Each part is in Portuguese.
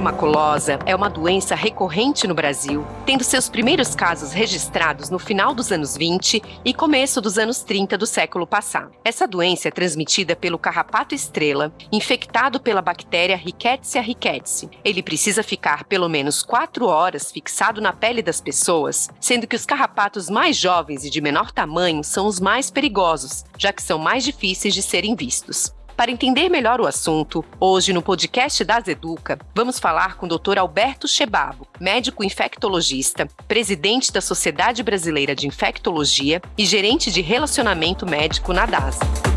febre maculosa é uma doença recorrente no Brasil, tendo seus primeiros casos registrados no final dos anos 20 e começo dos anos 30 do século passado. Essa doença é transmitida pelo carrapato estrela, infectado pela bactéria Rickettsia rickettsii. Ele precisa ficar pelo menos 4 horas fixado na pele das pessoas, sendo que os carrapatos mais jovens e de menor tamanho são os mais perigosos, já que são mais difíceis de serem vistos. Para entender melhor o assunto, hoje no podcast das Educa, vamos falar com o Dr. Alberto Chebabo, médico infectologista, presidente da Sociedade Brasileira de Infectologia e gerente de relacionamento médico na DASA.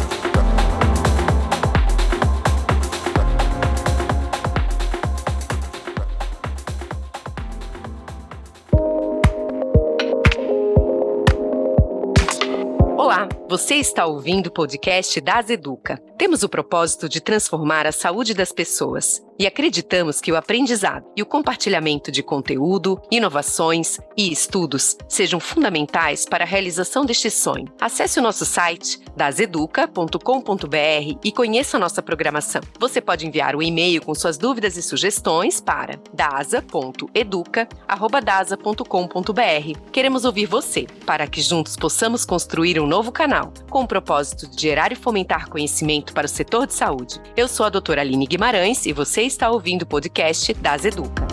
Você está ouvindo o podcast das Educa. Temos o propósito de transformar a saúde das pessoas e acreditamos que o aprendizado e o compartilhamento de conteúdo, inovações e estudos sejam fundamentais para a realização deste sonho. Acesse o nosso site daseduca.com.br e conheça a nossa programação. Você pode enviar um e-mail com suas dúvidas e sugestões para dasa.educa@dasa.com.br. Queremos ouvir você para que juntos possamos construir um novo canal com o propósito de gerar e fomentar conhecimento para o setor de saúde. Eu sou a doutora Aline Guimarães e você está ouvindo o podcast das Educa.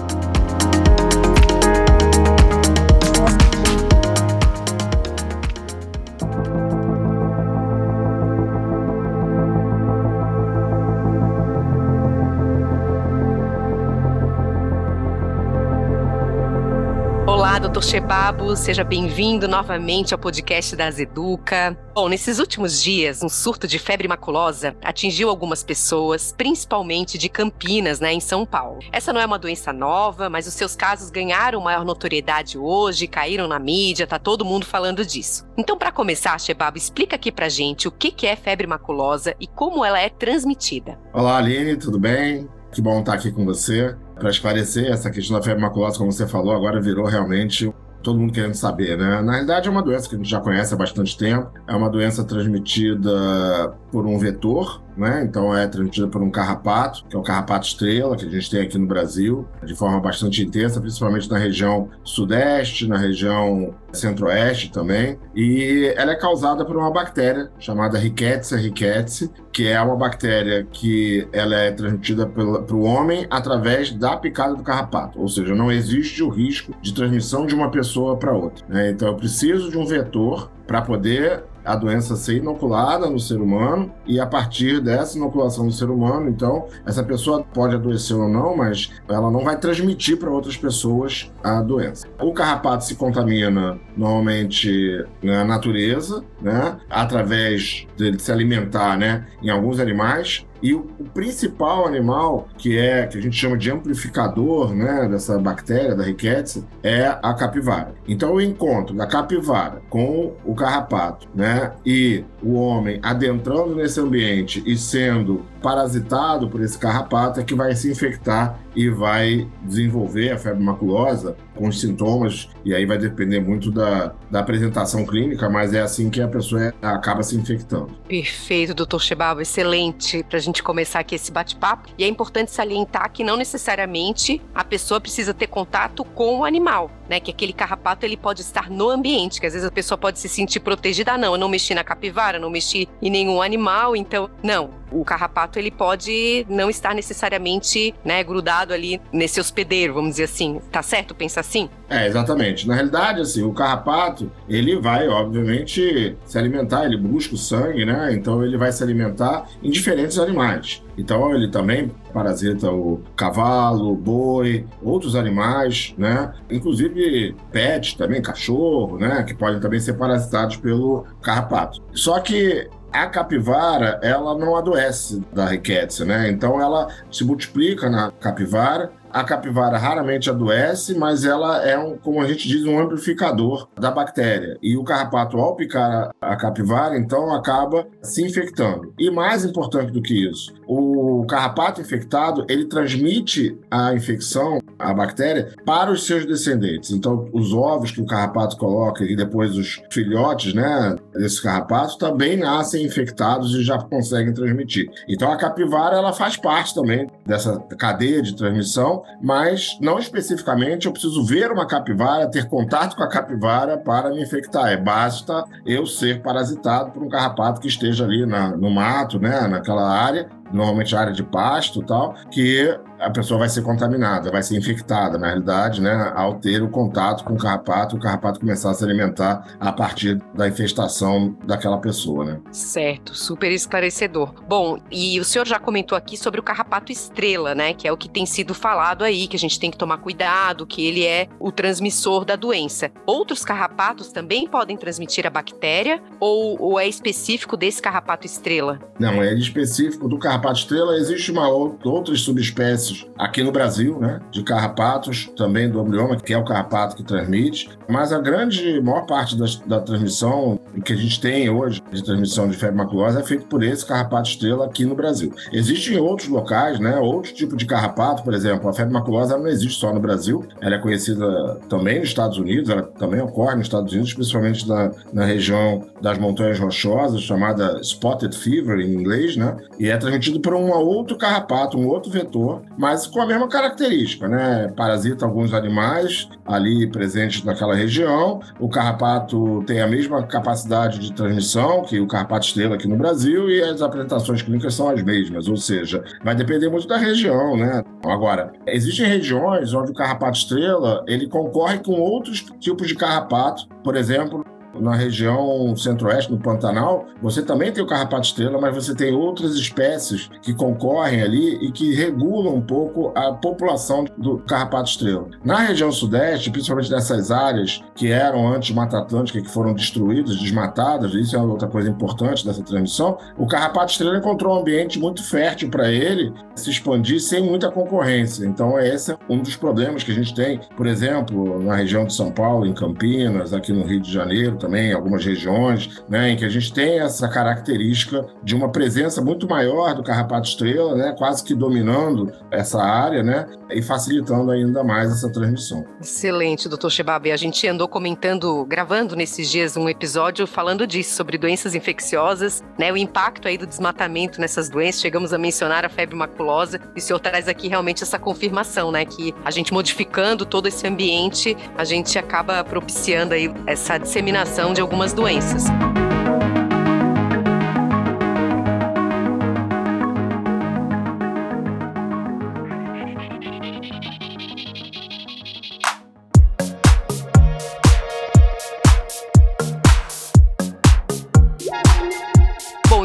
Doutor Chebabo, seja bem-vindo novamente ao podcast das Educa. Bom, nesses últimos dias, um surto de febre maculosa atingiu algumas pessoas, principalmente de Campinas, né, em São Paulo. Essa não é uma doença nova, mas os seus casos ganharam maior notoriedade hoje, caíram na mídia, tá todo mundo falando disso. Então, para começar, Chebabo, explica aqui pra gente o que é febre maculosa e como ela é transmitida. Olá, Aline, tudo bem? Que bom estar aqui com você para esclarecer essa questão da febre maculosa, como você falou, agora virou realmente todo mundo querendo saber, né? Na realidade, é uma doença que a gente já conhece há bastante tempo. É uma doença transmitida por um vetor, né? Então é transmitida por um carrapato, que é o carrapato estrela, que a gente tem aqui no Brasil, de forma bastante intensa, principalmente na região sudeste, na região centro-oeste também. E ela é causada por uma bactéria chamada Rickettsia rickettsii, que é uma bactéria que ela é transmitida para o homem através da picada do carrapato, ou seja, não existe o risco de transmissão de uma pessoa para outra. Né? Então eu preciso de um vetor para poder a doença ser inoculada no ser humano e a partir dessa inoculação no ser humano, então essa pessoa pode adoecer ou não, mas ela não vai transmitir para outras pessoas a doença. O carrapato se contamina normalmente na natureza, né, através de se alimentar, né, em alguns animais, e o, o, principal animal, que é que a gente chama de amplificador né, dessa bactéria, da Rickettsia, é a capivara. Então, o encontro da capivara com o carrapato né, e o homem adentrando nesse ambiente e sendo parasitado por esse carrapato é que vai se infectar e vai desenvolver a febre maculosa com sintomas, e aí vai depender muito da, da apresentação clínica, mas é assim que a pessoa acaba se infectando. Perfeito, doutor Chebabo, excelente para a gente começar aqui esse bate-papo. E é importante salientar que não necessariamente a pessoa precisa ter contato com o animal, né? Que aquele carrapato ele pode estar no ambiente, que às vezes a pessoa pode se sentir protegida. Ah, não, eu não mexi na capivara, não mexi em nenhum animal, então. Não, o carrapato ele pode não estar necessariamente né, grudado ali nesse hospedeiro, vamos dizer assim. Tá certo pensar assim? É, exatamente. Na realidade, assim, o carrapato, ele vai, obviamente, se alimentar, ele busca o sangue, né? Então ele vai se alimentar em diferentes animais. Então ele também parasita o cavalo, o boi, outros animais, né? Inclusive pet também, cachorro, né? Que podem também ser parasitados pelo carrapato. Só que a capivara, ela não adoece da riqueza, né? Então ela se multiplica na capivara a capivara raramente adoece, mas ela é, um, como a gente diz, um amplificador da bactéria. E o carrapato, ao picar a capivara, então acaba se infectando. E mais importante do que isso, o carrapato infectado, ele transmite a infecção, a bactéria, para os seus descendentes. Então, os ovos que o carrapato coloca e depois os filhotes, né, desses carrapatos, também nascem infectados e já conseguem transmitir. Então, a capivara, ela faz parte também dessa cadeia de transmissão mas não especificamente eu preciso ver uma capivara, ter contato com a capivara para me infectar. É basta eu ser parasitado por um carrapato que esteja ali na, no mato, né, naquela área, normalmente área de pasto e tal, que a pessoa vai ser contaminada, vai ser infectada, na realidade, né, ao ter o contato com o carrapato, o carrapato começar a se alimentar a partir da infestação daquela pessoa, né? Certo, super esclarecedor. Bom, e o senhor já comentou aqui sobre o carrapato estrela, né, que é o que tem sido falado aí, que a gente tem que tomar cuidado, que ele é o transmissor da doença. Outros carrapatos também podem transmitir a bactéria ou, ou é específico desse carrapato estrela? Não, é específico do carrapato estrela. Existe uma outras subespécies espécies aqui no Brasil, né, de carrapatos, também do amblioma, que é o carrapato que transmite, mas a grande maior parte da, transmissão que a gente tem hoje de transmissão de febre maculosa é feito por esse carrapato estrela aqui no Brasil. Existem outros locais, né, outro tipo de carrapato, por exemplo, a febre maculosa não existe só no Brasil, ela é conhecida também nos Estados Unidos, ela também ocorre nos Estados Unidos, principalmente na, na região das montanhas rochosas, chamada spotted fever em inglês, né, e é transmitido por um outro carrapato, um outro vetor, mas com a mesma característica, né? Parasita alguns animais ali presentes naquela região. O carrapato tem a mesma capacidade de transmissão que o carrapato estrela aqui no Brasil e as apresentações clínicas são as mesmas, ou seja, vai depender muito da região, né? Agora, existem regiões onde o carrapato estrela ele concorre com outros tipos de carrapato, por exemplo, na região centro-oeste, no Pantanal, você também tem o carrapato estrela, mas você tem outras espécies que concorrem ali e que regulam um pouco a população do carrapato estrela. Na região sudeste, principalmente nessas áreas que eram antes Mata Atlântica, que foram destruídas, desmatadas, isso é outra coisa importante dessa transmissão, o carrapato estrela encontrou um ambiente muito fértil para ele se expandir sem muita concorrência. Então, esse é um dos problemas que a gente tem, por exemplo, na região de São Paulo, em Campinas, aqui no Rio de Janeiro, também, algumas regiões, né, em que a gente tem essa característica de uma presença muito maior do carrapato estrela, né, quase que dominando essa área, né, e facilitando ainda mais essa transmissão. Excelente, doutor Shebabe. A gente andou comentando, gravando nesses dias um episódio falando disso, sobre doenças infecciosas, né, o impacto aí do desmatamento nessas doenças. Chegamos a mencionar a febre maculosa e o senhor traz aqui realmente essa confirmação, né, que a gente modificando todo esse ambiente, a gente acaba propiciando aí essa disseminação de algumas doenças.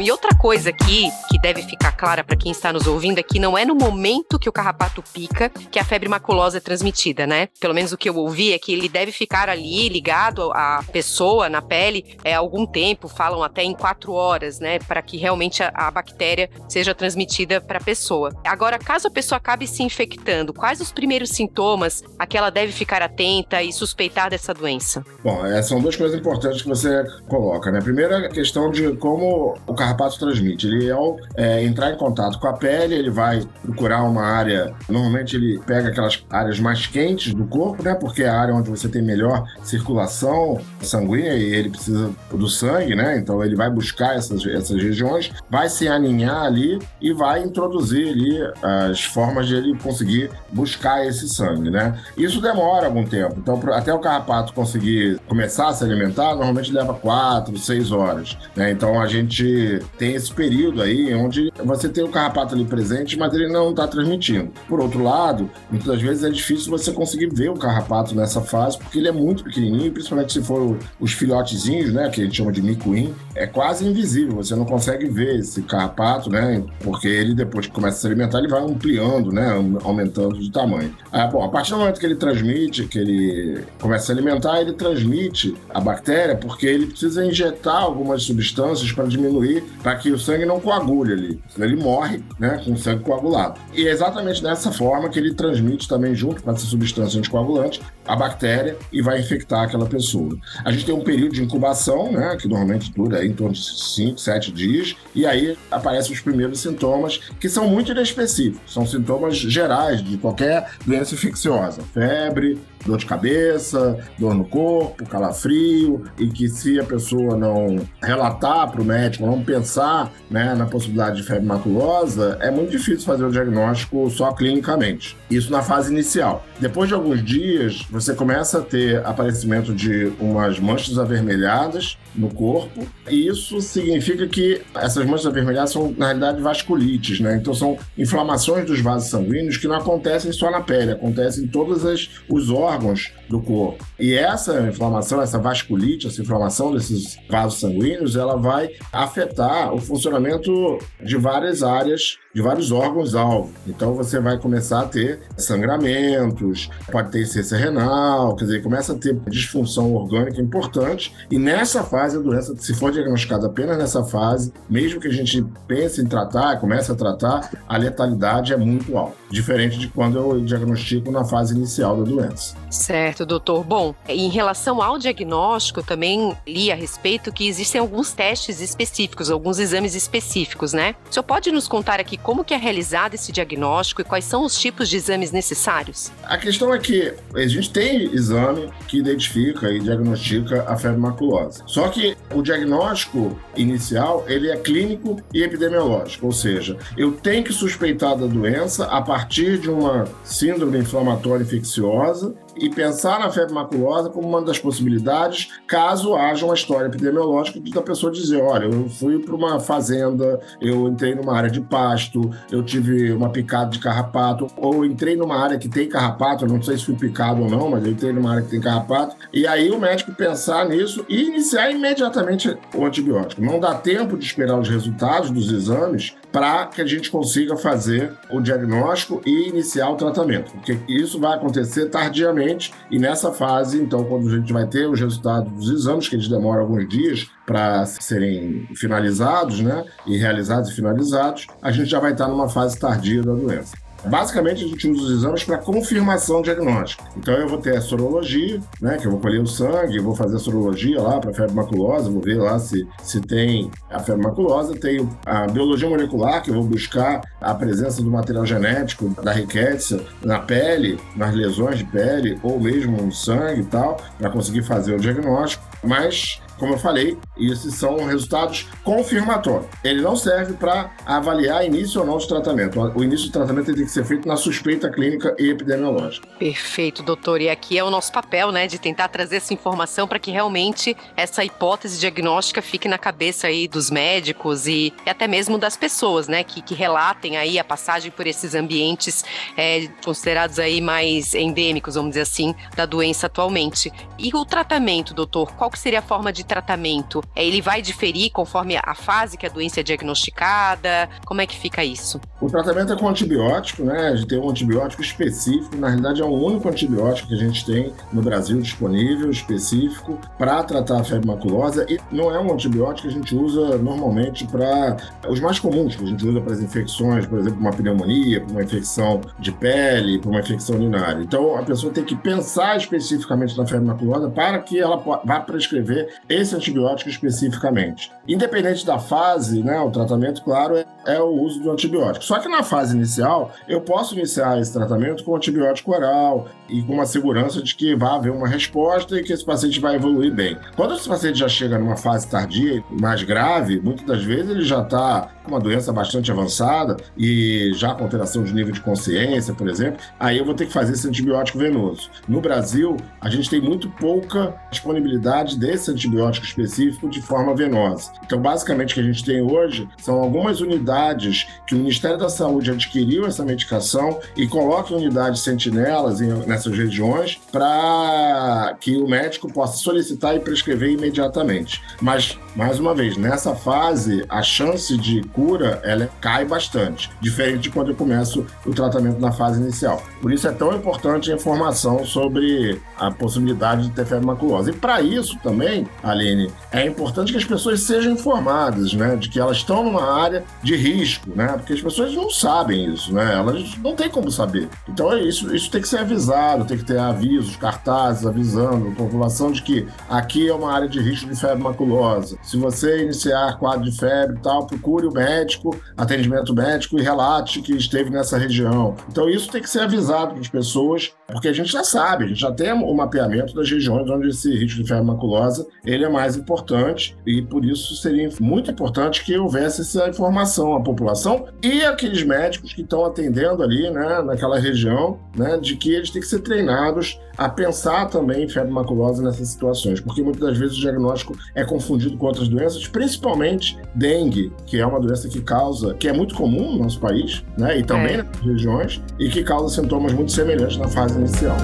e outra coisa aqui que deve ficar clara para quem está nos ouvindo é que não é no momento que o carrapato pica que a febre maculosa é transmitida, né? Pelo menos o que eu ouvi é que ele deve ficar ali ligado à pessoa na pele é algum tempo, falam até em quatro horas, né? Para que realmente a, a bactéria seja transmitida para a pessoa. Agora, caso a pessoa acabe se infectando, quais os primeiros sintomas a que ela deve ficar atenta e suspeitar dessa doença? Bom, é, são duas coisas importantes que você coloca, né? Primeiro, a questão de como o carrapato transmite. Ele, ao é, entrar em contato com a pele, ele vai procurar uma área. Normalmente, ele pega aquelas áreas mais quentes do corpo, né? Porque é a área onde você tem melhor circulação sanguínea e ele precisa do sangue, né? Então, ele vai buscar essas, essas regiões, vai se aninhar ali e vai introduzir ali as formas de ele conseguir buscar esse sangue, né? Isso demora algum tempo. Então, até o carrapato conseguir começar a se alimentar, normalmente leva quatro, seis horas. Né? Então, a gente tem esse período aí onde você tem o carrapato ali presente, mas ele não está transmitindo. Por outro lado, muitas das vezes é difícil você conseguir ver o carrapato nessa fase, porque ele é muito pequenininho, principalmente se for os filhotezinhos, né, que a gente chama de micuim, é quase invisível, você não consegue ver esse carrapato, né, porque ele depois que começa a se alimentar, ele vai ampliando, né, aumentando de tamanho. Ah, bom, a partir do momento que ele transmite, que ele começa a se alimentar, ele transmite a bactéria porque ele precisa injetar algumas substâncias para diminuir para que o sangue não coagule ali. Senão ele morre né, com sangue coagulado. E é exatamente dessa forma que ele transmite também, junto com essa substância anticoagulante, a bactéria e vai infectar aquela pessoa. A gente tem um período de incubação, né, que normalmente dura em torno de 5, 7 dias, e aí aparecem os primeiros sintomas, que são muito inespecíficos. São sintomas gerais de qualquer doença infecciosa. Febre, dor de cabeça, dor no corpo, calafrio, e que se a pessoa não relatar para o médico, não pensar né, na possibilidade de febre maculosa, é muito difícil fazer o diagnóstico só clinicamente. Isso na fase inicial. Depois de alguns dias, você começa a ter aparecimento de umas manchas avermelhadas no corpo, e isso significa que essas manchas avermelhadas são, na realidade, vasculites, né? Então são inflamações dos vasos sanguíneos que não acontecem só na pele, acontecem em todos os órgãos do corpo. E essa inflamação, essa vasculite, essa inflamação desses vasos sanguíneos, ela vai afetar o funcionamento de várias áreas de vários órgãos-alvo. Então você vai começar a ter sangramentos, pode ter insuficiência renal, quer dizer, começa a ter disfunção orgânica importante. E nessa fase, a doença, se for diagnosticada apenas nessa fase, mesmo que a gente pense em tratar, comece a tratar, a letalidade é muito alta. Diferente de quando eu diagnostico na fase inicial da doença. Certo, doutor. Bom, em relação ao diagnóstico, também li a respeito que existem alguns testes específicos, alguns exames específicos, né? O senhor pode nos contar aqui como que é realizado esse diagnóstico e quais são os tipos de exames necessários? A questão é que a gente tem exame que identifica e diagnostica a febre maculosa. Só que o diagnóstico inicial, ele é clínico e epidemiológico, ou seja, eu tenho que suspeitar da doença a partir de uma síndrome inflamatória infecciosa e pensar na febre maculosa como uma das possibilidades, caso haja uma história epidemiológica da pessoa dizer: olha, eu fui para uma fazenda, eu entrei numa área de pasto, eu tive uma picada de carrapato, ou entrei numa área que tem carrapato, não sei se fui picado ou não, mas eu entrei numa área que tem carrapato, e aí o médico pensar nisso e iniciar imediatamente o antibiótico. Não dá tempo de esperar os resultados dos exames para que a gente consiga fazer o diagnóstico e iniciar o tratamento, porque isso vai acontecer tardiamente e nessa fase, então, quando a gente vai ter os resultados dos exames, que eles demoram alguns dias para serem finalizados, né, e realizados e finalizados, a gente já vai estar numa fase tardia da doença. Basicamente, a gente usa os exames para confirmação diagnóstica. Então, eu vou ter a sorologia, né, que eu vou colher o sangue, vou fazer a sorologia lá para febre maculosa, vou ver lá se, se tem a febre maculosa. Tenho a biologia molecular, que eu vou buscar a presença do material genético da riqueza na pele, nas lesões de pele, ou mesmo no sangue e tal, para conseguir fazer o diagnóstico. Mas como eu falei, esses são resultados confirmatórios. Ele não serve para avaliar início ou não de tratamento. O início do tratamento tem que ser feito na suspeita clínica e epidemiológica. Perfeito, doutor. E aqui é o nosso papel, né, de tentar trazer essa informação para que realmente essa hipótese diagnóstica fique na cabeça aí dos médicos e, até mesmo das pessoas, né, que, que relatem aí a passagem por esses ambientes é, considerados aí mais endêmicos, vamos dizer assim, da doença atualmente. E o tratamento, doutor, qual que seria a forma de tratamento? É, ele vai diferir conforme a fase que a doença é diagnosticada? Como é que fica isso? O tratamento é com antibiótico, né? A gente tem um antibiótico específico, na realidade é o único antibiótico que a gente tem no Brasil disponível, específico, para tratar a febre maculosa e não é um antibiótico que a gente usa normalmente para os mais comuns, que a gente usa para as infecções, por exemplo, uma pneumonia, para uma infecção de pele, para uma infecção urinária. Então a pessoa tem que pensar especificamente na febre maculosa para que ela vá prescrever esse antibiótico especificamente. Independente da fase, né, o tratamento, claro, é, é, o uso do antibiótico. Só que na fase inicial, eu posso iniciar esse tratamento com antibiótico oral e com uma segurança de que vai haver uma resposta e que esse paciente vai evoluir bem. Quando esse paciente já chega numa fase tardia, mais grave, muitas das vezes ele já está com uma doença bastante avançada e já com alteração de nível de consciência, por exemplo, aí eu vou ter que fazer esse antibiótico venoso. No Brasil, a gente tem muito pouca disponibilidade desse antibiótico específico de forma venosa. Então, basicamente, o que a gente tem hoje são algumas unidades que o Ministério da Saúde adquiriu essa medicação e coloca unidades sentinelas nessas regiões para que o médico possa solicitar e prescrever imediatamente. Mas, mais uma vez, nessa fase, a chance de cura ela cai bastante, diferente de quando eu começo o tratamento na fase inicial. Por isso é tão importante a informação sobre a possibilidade de ter febre maculosa. E para isso, também, Aline, é importante que as pessoas sejam informadas, né? De que elas estão numa área de risco, né? Porque as pessoas não sabem isso, né? Elas não têm como saber. Então é isso, isso tem que ser avisado, tem que ter avisos, cartazes avisando a população de que aqui é uma área de risco de febre maculosa. Se você iniciar quadro de febre e tal, procure o médico, atendimento médico e relate que esteve nessa região. Então isso tem que ser avisado para as pessoas, porque a gente já sabe, a gente já tem o mapeamento das regiões onde esse risco de febre maculosa ele é mais importante e por isso seria muito importante que houvesse essa informação à população e aqueles médicos que estão atendendo ali, né, naquela região, né, de que eles têm que ser treinados a pensar também em febre maculosa nessas situações, porque muitas das vezes o diagnóstico é confundido com outras doenças, principalmente dengue, que é uma doença que causa, que é muito comum no nosso país, né, e também é. nas regiões, e que causa sintomas muito semelhantes na fase inicial.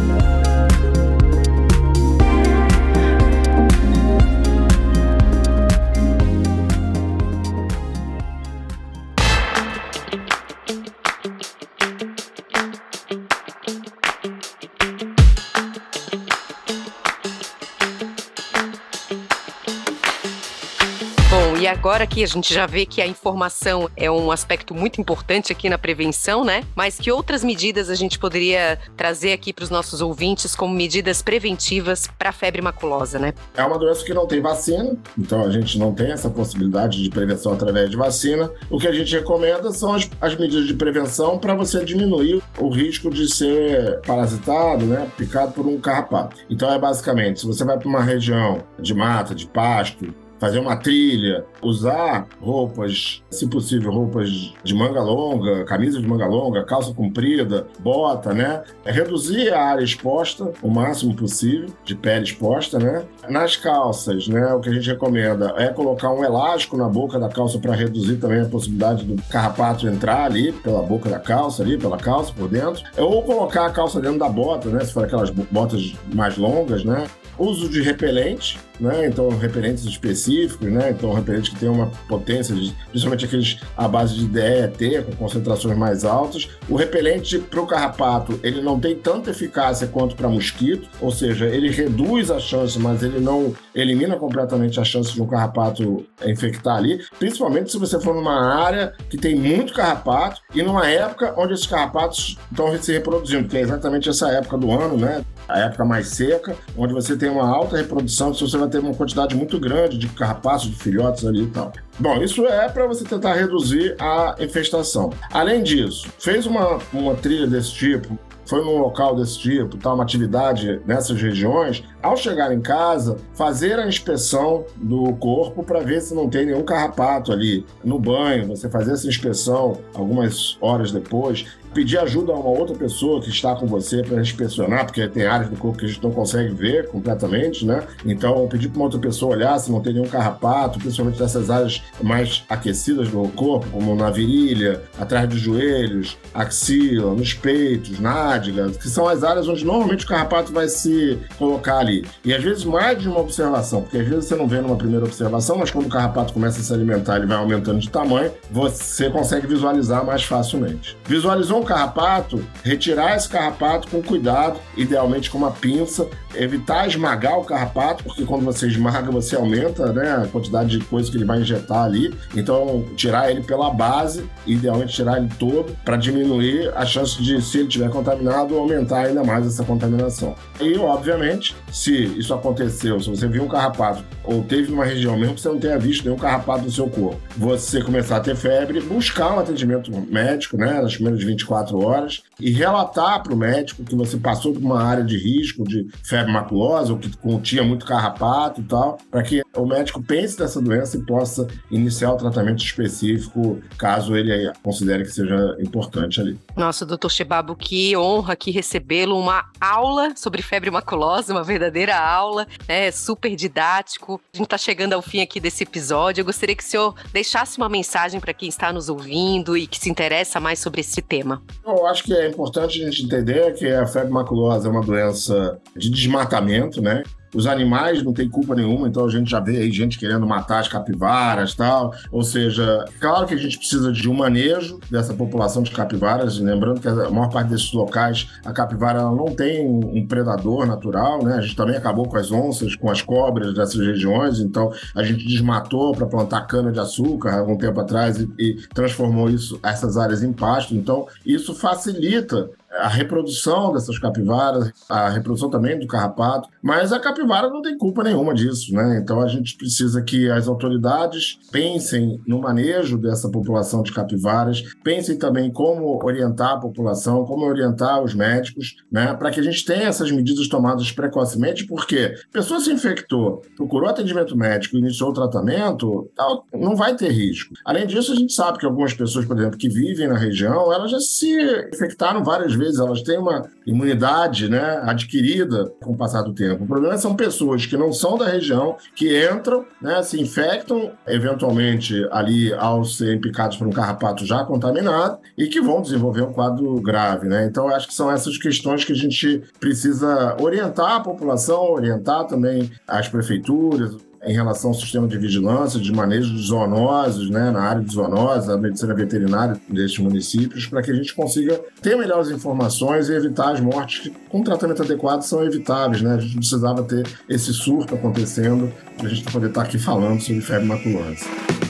Agora que a gente já vê que a informação é um aspecto muito importante aqui na prevenção, né? Mas que outras medidas a gente poderia trazer aqui para os nossos ouvintes como medidas preventivas para a febre maculosa, né? É uma doença que não tem vacina, então a gente não tem essa possibilidade de prevenção através de vacina. O que a gente recomenda são as, as medidas de prevenção para você diminuir o risco de ser parasitado, né? Picado por um carrapato. Então é basicamente, se você vai para uma região de mata, de pasto, fazer uma trilha, usar roupas, se possível, roupas de manga longa, camisa de manga longa, calça comprida, bota, né? É reduzir a área exposta o máximo possível, de pele exposta, né? Nas calças, né? O que a gente recomenda é colocar um elástico na boca da calça para reduzir também a possibilidade do carrapato entrar ali pela boca da calça, ali, pela calça por dentro. Ou colocar a calça dentro da bota, né? Se for aquelas botas mais longas, né? Uso de repelente, né? Então, repelentes específicos, né? Então, repelentes que tem uma potência, principalmente aqueles à base de DET, com concentrações mais altas. O repelente para o carrapato, ele não tem tanta eficácia quanto para mosquito, ou seja, ele reduz a chance, mas ele não elimina completamente a chance de um carrapato infectar ali, principalmente se você for numa área que tem muito carrapato e numa época onde esses carrapatos estão se reproduzindo, que é exatamente essa época do ano, né? A época mais seca, onde você tem uma alta reprodução, se você vai ter uma quantidade muito grande de carrapatos, de filhotes ali e tal. Bom, isso é para você tentar reduzir a infestação. Além disso, fez uma, uma trilha desse tipo, foi num local desse tipo, tá, uma atividade nessas regiões, ao chegar em casa, fazer a inspeção do corpo para ver se não tem nenhum carrapato ali. No banho, você fazer essa inspeção algumas horas depois pedir ajuda a uma outra pessoa que está com você para inspecionar, porque tem áreas do corpo que a gente não consegue ver completamente, né? Então, pedir para uma outra pessoa olhar se não tem nenhum carrapato, principalmente nessas áreas mais aquecidas do corpo, como na virilha, atrás dos joelhos, axila, nos peitos, nádegas, que são as áreas onde normalmente o carrapato vai se colocar ali. E às vezes mais de uma observação, porque às vezes você não vê numa primeira observação, mas quando o carrapato começa a se alimentar, ele vai aumentando de tamanho, você consegue visualizar mais facilmente. Visualizou um carrapato, retirar esse carrapato com cuidado, idealmente com uma pinça, evitar esmagar o carrapato, porque quando você esmaga, você aumenta né, a quantidade de coisa que ele vai injetar ali. Então, tirar ele pela base, idealmente tirar ele todo, para diminuir a chance de, se ele estiver contaminado, aumentar ainda mais essa contaminação. E, obviamente, se isso aconteceu, se você viu um carrapato ou teve numa região, mesmo que você não tenha visto nenhum carrapato no seu corpo, você começar a ter febre, buscar um atendimento médico, né, nas primeiras 24 horas, e relatar para o médico que você passou por uma área de risco de febre maculosa ou que continha muito carrapato e tal, para que o médico pense dessa doença e possa iniciar o tratamento específico, caso ele considere que seja importante ali. Nossa, doutor Chebabo, que honra aqui recebê-lo, uma aula sobre febre maculosa, uma verdadeira aula, é super didático. A gente está chegando ao fim aqui desse episódio. Eu gostaria que o senhor deixasse uma mensagem para quem está nos ouvindo e que se interessa mais sobre esse tema. Eu acho que é importante a gente entender que a febre maculosa é uma doença de desmatamento, né? Os animais não têm culpa nenhuma, então a gente já vê aí gente querendo matar as capivaras tal. Ou seja, claro que a gente precisa de um manejo dessa população de capivaras, lembrando que a maior parte desses locais, a capivara não tem um predador natural, né? A gente também acabou com as onças, com as cobras dessas regiões, então a gente desmatou para plantar cana-de-açúcar algum tempo atrás e, e transformou isso, essas áreas em pasto. Então, isso facilita a reprodução dessas capivaras, a reprodução também do carrapato, mas a capivara não tem culpa nenhuma disso, né? Então a gente precisa que as autoridades pensem no manejo dessa população de capivaras, pensem também como orientar a população, como orientar os médicos, né? Para que a gente tenha essas medidas tomadas precocemente, porque a pessoa se infectou, procurou atendimento médico, iniciou o tratamento, não vai ter risco. Além disso, a gente sabe que algumas pessoas, por exemplo, que vivem na região, elas já se infectaram várias vezes vezes elas têm uma imunidade né, adquirida com o passar do tempo. O problema são pessoas que não são da região, que entram, né, se infectam, eventualmente ali ao serem picados por um carrapato já contaminado e que vão desenvolver um quadro grave. Né? Então, acho que são essas questões que a gente precisa orientar a população, orientar também as prefeituras, em relação ao sistema de vigilância, de manejo de zoonoses, né, na área de zoonoses, da medicina veterinária destes municípios, para que a gente consiga ter melhores informações e evitar as mortes que, com tratamento adequado, são evitáveis. Né? A gente precisava ter esse surto acontecendo para a gente poder estar aqui falando sobre febre maculosa.